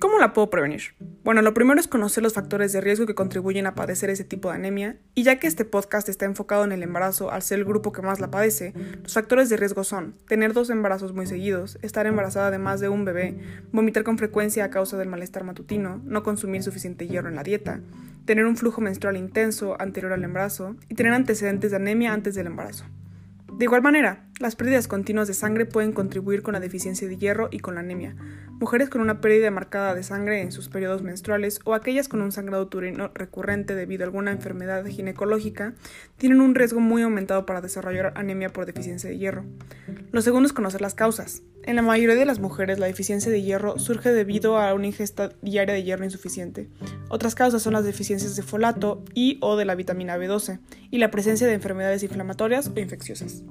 ¿Cómo la puedo prevenir? Bueno, lo primero es conocer los factores de riesgo que contribuyen a padecer ese tipo de anemia, y ya que este podcast está enfocado en el embarazo al ser el grupo que más la padece, los factores de riesgo son tener dos embarazos muy seguidos, estar embarazada de más de un bebé, vomitar con frecuencia a causa del malestar matutino, no consumir suficiente hierro en la dieta, tener un flujo menstrual intenso anterior al embarazo y tener antecedentes de anemia antes del embarazo. De igual manera, las pérdidas continuas de sangre pueden contribuir con la deficiencia de hierro y con la anemia. Mujeres con una pérdida marcada de sangre en sus periodos menstruales o aquellas con un sangrado uterino recurrente debido a alguna enfermedad ginecológica tienen un riesgo muy aumentado para desarrollar anemia por deficiencia de hierro. Lo segundo es conocer las causas. En la mayoría de las mujeres la deficiencia de hierro surge debido a una ingesta diaria de hierro insuficiente. Otras causas son las deficiencias de folato y o de la vitamina B12 y la presencia de enfermedades inflamatorias o infecciosas.